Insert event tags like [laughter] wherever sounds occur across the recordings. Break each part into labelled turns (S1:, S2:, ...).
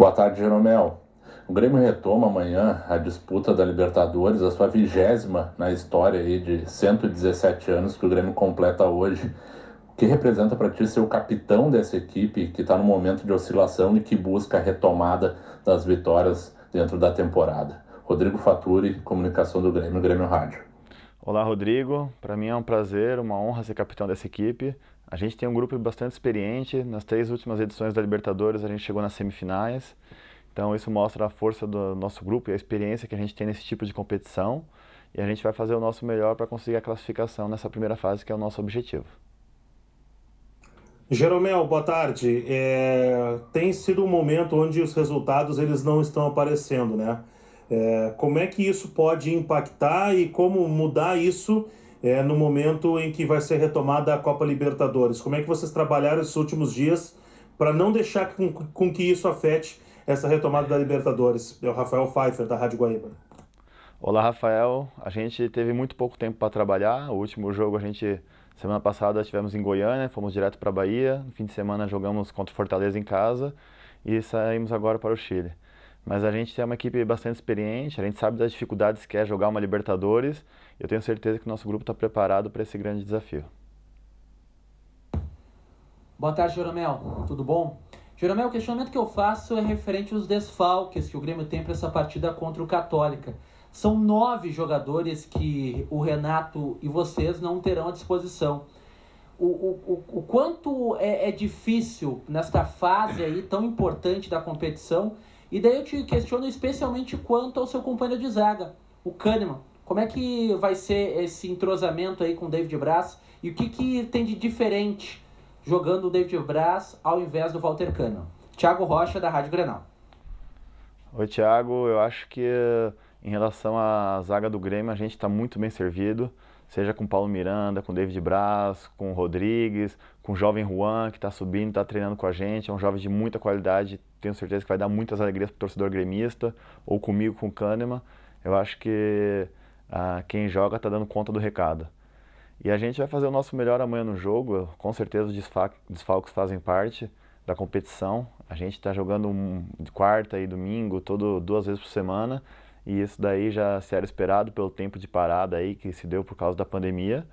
S1: Boa tarde, Jeromel. O Grêmio retoma amanhã a disputa da Libertadores, a sua vigésima na história aí de 117 anos que o Grêmio completa hoje. O que representa para ti ser o capitão dessa equipe que está no momento de oscilação e que busca a retomada das vitórias dentro da temporada? Rodrigo Faturi, Comunicação do Grêmio, Grêmio Rádio.
S2: Olá, Rodrigo. Para mim é um prazer, uma honra ser capitão dessa equipe. A gente tem um grupo bastante experiente. Nas três últimas edições da Libertadores, a gente chegou nas semifinais. Então, isso mostra a força do nosso grupo e a experiência que a gente tem nesse tipo de competição. E a gente vai fazer o nosso melhor para conseguir a classificação nessa primeira fase, que é o nosso objetivo.
S3: Jeromel, boa tarde. É... Tem sido um momento onde os resultados eles não estão aparecendo, né? É, como é que isso pode impactar e como mudar isso é, no momento em que vai ser retomada a Copa Libertadores? Como é que vocês trabalharam esses últimos dias para não deixar com, com, que isso afete essa retomada da Libertadores? É o Rafael Pfeiffer, da Rádio Guaíba.
S2: Olá, Rafael. A gente teve muito pouco tempo para trabalhar. O último jogo a gente, semana passada, tivemos em Goiânia, fomos direto para Bahia. No fim de semana jogamos contra o Fortaleza em casa e saímos agora para o Chile. Mas a gente tem uma equipe bastante experiente, a gente sabe das dificuldades que é jogar uma Libertadores. Eu tenho certeza que o nosso grupo está preparado para esse grande desafio.
S4: Boa tarde, Jeromel. Tudo bom? Jeromel, o questionamento que eu faço é referente aos desfalques que o Grêmio tem para essa partida contra o Católica. São nove jogadores que o Renato e vocês não terão à disposição. O, o, o, o quanto é, é difícil nesta fase aí tão importante da competição e daí eu te questiono especialmente quanto ao seu companheiro de zaga, o Kahneman. Como é que vai ser esse entrosamento aí com o David Braz? E o que, que tem de diferente jogando o David Braz ao invés do Walter Kahneman? Thiago Rocha, da Rádio Grenal.
S2: Oi, Thiago. Eu acho que em relação à zaga do Grêmio, a gente está muito bem servido seja com Paulo Miranda, com David Braz, com Rodrigues, com o jovem Juan, que está subindo, está treinando com a gente, é um jovem de muita qualidade, tenho certeza que vai dar muitas alegrias para o torcedor gremista, ou comigo, com o Kahneman. Eu acho que ah, quem joga está dando conta do recado. E a gente vai fazer o nosso melhor amanhã no jogo, com certeza os desfalques fazem parte da competição. A gente está jogando um, quarta e domingo, todo, duas vezes por semana, e isso daí já se era esperado pelo tempo de parada aí que se deu por causa da pandemia.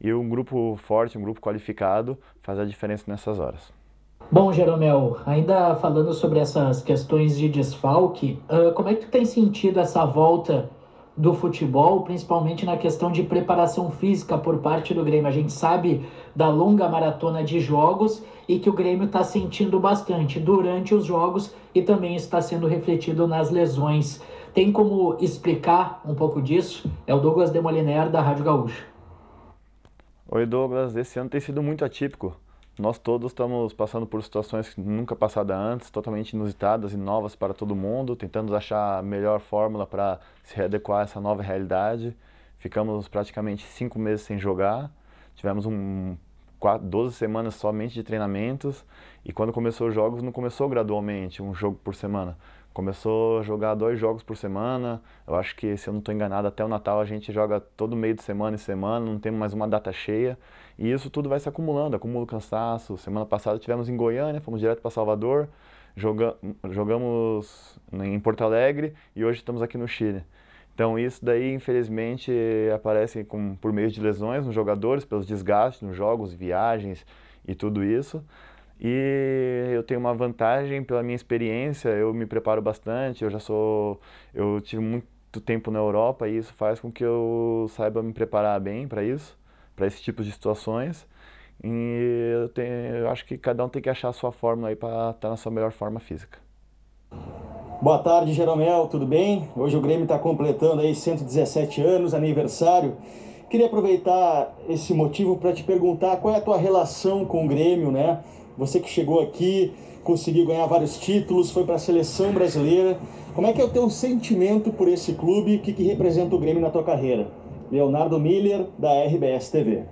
S2: E um grupo forte, um grupo qualificado, faz a diferença nessas horas.
S5: Bom, Jeromel, ainda falando sobre essas questões de desfalque, uh, como é que tu tem sentido essa volta do futebol, principalmente na questão de preparação física por parte do Grêmio? A gente sabe da longa maratona de jogos e que o Grêmio está sentindo bastante durante os jogos e também está sendo refletido nas lesões. Tem como explicar um pouco disso? É o Douglas Demoliner, da Rádio Gaúcha.
S2: Oi, Douglas. Esse ano tem sido muito atípico. Nós todos estamos passando por situações nunca passadas antes, totalmente inusitadas e novas para todo mundo, tentando achar a melhor fórmula para se readequar a essa nova realidade. Ficamos praticamente cinco meses sem jogar, tivemos um, quatro, 12 semanas somente de treinamentos e quando começou os jogos não começou gradualmente, um jogo por semana começou a jogar dois jogos por semana. Eu acho que, se eu não estou enganado, até o Natal a gente joga todo meio de semana em semana, não temos mais uma data cheia. E isso tudo vai se acumulando, acumula cansaço. Semana passada tivemos em Goiânia, fomos direto para Salvador, joga, jogamos em Porto Alegre e hoje estamos aqui no Chile. Então isso daí, infelizmente, aparece com, por meio de lesões nos jogadores, pelos desgastes nos jogos, viagens e tudo isso. E eu tenho uma vantagem pela minha experiência, eu me preparo bastante, eu já sou, eu tive muito tempo na Europa e isso faz com que eu saiba me preparar bem para isso, para esse tipo de situações. E eu, tenho, eu acho que cada um tem que achar a sua fórmula aí para estar tá na sua melhor forma física.
S6: Boa tarde, Jeromel, tudo bem? Hoje o Grêmio está completando aí 117 anos, aniversário. Queria aproveitar esse motivo para te perguntar qual é a tua relação com o Grêmio, né? Você que chegou aqui, conseguiu ganhar vários títulos, foi para a seleção brasileira. Como é que é o teu sentimento por esse clube? O que, que representa o Grêmio na tua carreira? Leonardo Miller, da RBS TV.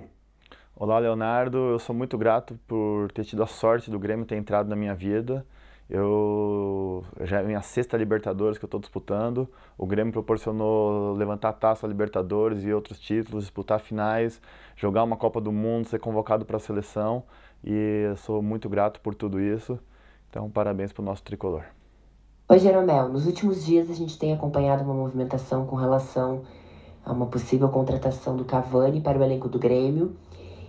S2: Olá, Leonardo. Eu sou muito grato por ter tido a sorte do Grêmio ter entrado na minha vida. Eu já é minha sexta Libertadores que eu estou disputando. O Grêmio proporcionou levantar a taça Libertadores e outros títulos, disputar finais, jogar uma Copa do Mundo, ser convocado para a seleção e sou muito grato por tudo isso. Então, parabéns para o nosso tricolor.
S7: Oi, Jeromel. Nos últimos dias a gente tem acompanhado uma movimentação com relação a uma possível contratação do Cavani para o elenco do Grêmio.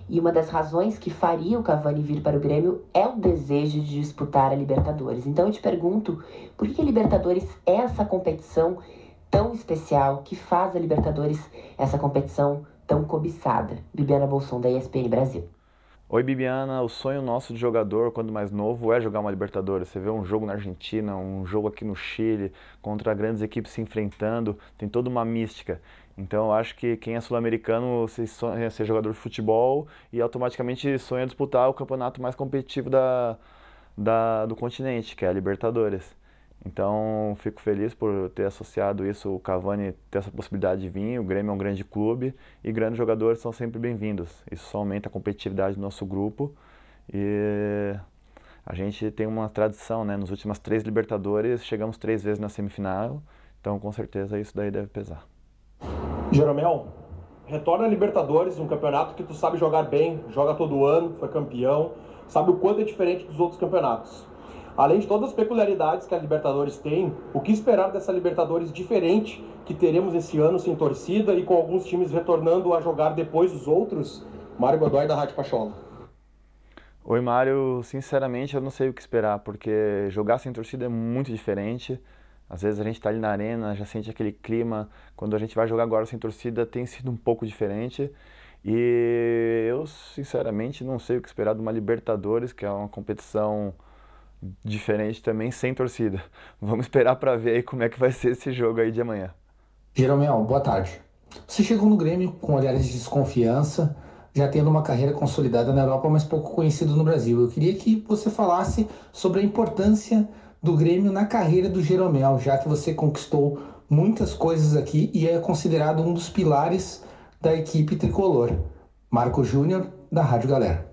S7: E uma das razões que faria o Cavani vir para o Grêmio é o desejo de disputar a Libertadores. Então eu te pergunto, por que a Libertadores é essa competição tão especial que faz a Libertadores essa competição tão cobiçada? Bibiana Bolson, da ESPN Brasil.
S2: Oi Bibiana, o sonho nosso de jogador quando mais novo é jogar uma Libertadores. Você vê um jogo na Argentina, um jogo aqui no Chile, contra grandes equipes se enfrentando, tem toda uma mística. Então eu acho que quem é sul-americano se sonha ser jogador de futebol e automaticamente sonha disputar o campeonato mais competitivo da, da, do continente, que é a Libertadores. Então, fico feliz por ter associado isso, o Cavani ter essa possibilidade de vir. O Grêmio é um grande clube e grandes jogadores são sempre bem-vindos. Isso só aumenta a competitividade do nosso grupo. E a gente tem uma tradição, né? Nos últimos três Libertadores, chegamos três vezes na semifinal. Então, com certeza, isso daí deve pesar.
S8: Jeromel, retorna a Libertadores, um campeonato que tu sabe jogar bem, joga todo ano, foi campeão, sabe o quanto é diferente dos outros campeonatos. Além de todas as peculiaridades que a Libertadores tem, o que esperar dessa Libertadores diferente que teremos esse ano sem torcida e com alguns times retornando a jogar depois dos outros? Mário Godoy da Rádio Pachola.
S2: Oi, Mário. Sinceramente, eu não sei o que esperar, porque jogar sem torcida é muito diferente. Às vezes a gente está ali na arena, já sente aquele clima. Quando a gente vai jogar agora sem torcida, tem sido um pouco diferente. E eu, sinceramente, não sei o que esperar de uma Libertadores, que é uma competição diferente também sem torcida. [laughs] Vamos esperar para ver aí como é que vai ser esse jogo aí de amanhã.
S9: Jeromel, boa tarde. Você chegou no Grêmio com olhares de desconfiança, já tendo uma carreira consolidada na Europa, mas pouco conhecido no Brasil. Eu queria que você falasse sobre a importância do Grêmio na carreira do Jeromel, já que você conquistou muitas coisas aqui e é considerado um dos pilares da equipe tricolor. Marco Júnior, da Rádio Galera.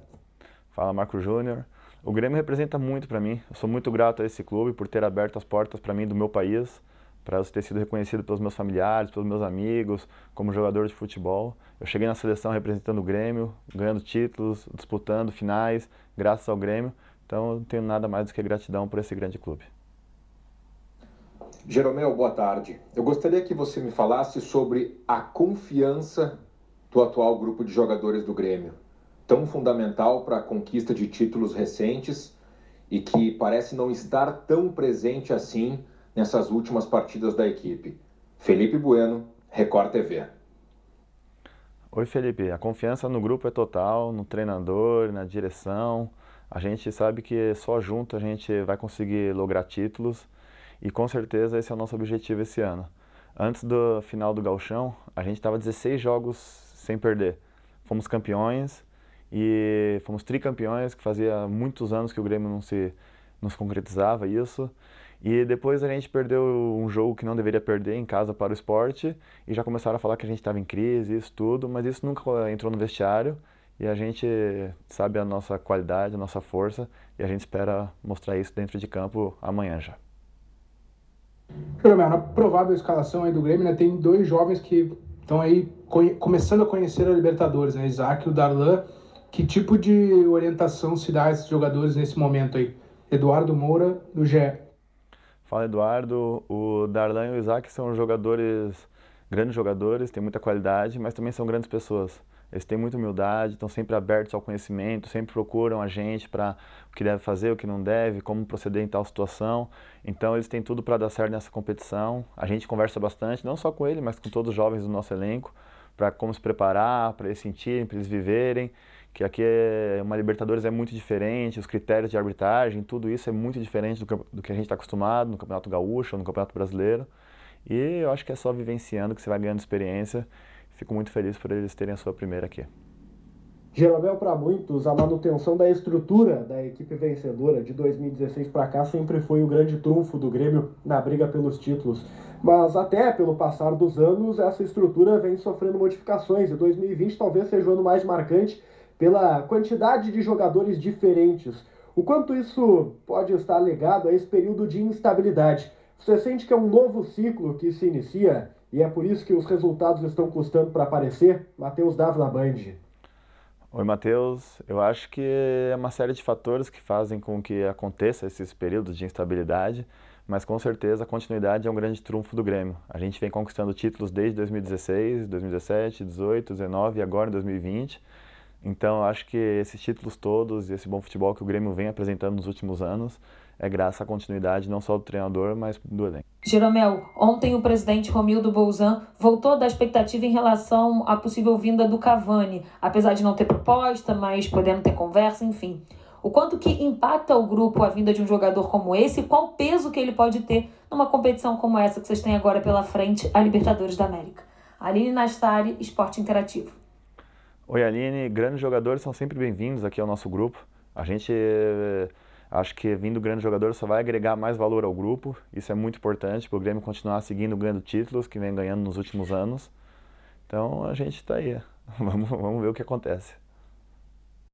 S2: Fala, Marco Júnior. O Grêmio representa muito para mim. Eu sou muito grato a esse clube por ter aberto as portas para mim do meu país, para ter sido reconhecido pelos meus familiares, pelos meus amigos, como jogador de futebol. Eu cheguei na seleção representando o Grêmio, ganhando títulos, disputando finais, graças ao Grêmio. Então eu não tenho nada mais do que gratidão por esse grande clube.
S10: Jeromel, boa tarde. Eu gostaria que você me falasse sobre a confiança do atual grupo de jogadores do Grêmio tão fundamental para a conquista de títulos recentes e que parece não estar tão presente assim nessas últimas partidas da equipe. Felipe Bueno, Record TV.
S2: Oi, Felipe. A confiança no grupo é total, no treinador, na direção. A gente sabe que só junto a gente vai conseguir lograr títulos e com certeza esse é o nosso objetivo esse ano. Antes do final do Galchão, a gente estava 16 jogos sem perder. Fomos campeões e fomos tricampeões, que fazia muitos anos que o Grêmio não se, não se concretizava isso. E depois a gente perdeu um jogo que não deveria perder em casa para o esporte e já começaram a falar que a gente estava em crise, isso tudo, mas isso nunca entrou no vestiário e a gente sabe a nossa qualidade, a nossa força e a gente espera mostrar isso dentro de campo amanhã já.
S11: Jeromel, na provável escalação aí do Grêmio, né, tem dois jovens que estão aí começando a conhecer a Libertadores, né, Isaac e o Darlan. Que tipo de orientação se dá a esses jogadores nesse momento aí? Eduardo Moura, do GE.
S2: Fala, Eduardo. O Darlan e o Isaac são jogadores, grandes jogadores, têm muita qualidade, mas também são grandes pessoas. Eles têm muita humildade, estão sempre abertos ao conhecimento, sempre procuram a gente para o que deve fazer, o que não deve, como proceder em tal situação. Então eles têm tudo para dar certo nessa competição. A gente conversa bastante, não só com ele, mas com todos os jovens do nosso elenco, para como se preparar, para eles sentirem, para eles viverem que aqui é, uma Libertadores é muito diferente, os critérios de arbitragem, tudo isso é muito diferente do, do que a gente está acostumado no Campeonato Gaúcho ou no Campeonato Brasileiro. E eu acho que é só vivenciando que você vai ganhando experiência. Fico muito feliz por eles terem a sua primeira aqui.
S8: Jeromel, para muitos, a manutenção da estrutura da equipe vencedora de 2016 para cá sempre foi o grande trunfo do Grêmio na briga pelos títulos. Mas até pelo passar dos anos, essa estrutura vem sofrendo modificações e 2020 talvez seja o ano mais marcante pela quantidade de jogadores diferentes. O quanto isso pode estar ligado a esse período de instabilidade? Você sente que é um novo ciclo que se inicia e é por isso que os resultados estão custando para aparecer? Matheus Dávila Band.
S2: Oi, Matheus. Eu acho que é uma série de fatores que fazem com que aconteça esses períodos de instabilidade, mas com certeza a continuidade é um grande trunfo do Grêmio. A gente vem conquistando títulos desde 2016, 2017, 2018, 2019 e agora em 2020. Então, acho que esses títulos todos e esse bom futebol que o Grêmio vem apresentando nos últimos anos é graças à continuidade não só do treinador, mas do elenco.
S12: Jeromel, ontem o presidente Romildo Bolzan voltou da expectativa em relação à possível vinda do Cavani, apesar de não ter proposta, mas podendo ter conversa, enfim. O quanto que impacta o grupo a vinda de um jogador como esse e qual peso que ele pode ter numa competição como essa que vocês têm agora pela frente, a Libertadores da América. Aline Nastari, Esporte Interativo.
S2: Oi Aline, grandes jogadores são sempre bem-vindos aqui ao nosso grupo. A gente eh, acho que vindo grande jogador só vai agregar mais valor ao grupo. Isso é muito importante para o Grêmio continuar seguindo ganhando títulos que vem ganhando nos últimos anos. Então a gente está aí. [laughs] Vamos, vamos ver o que acontece.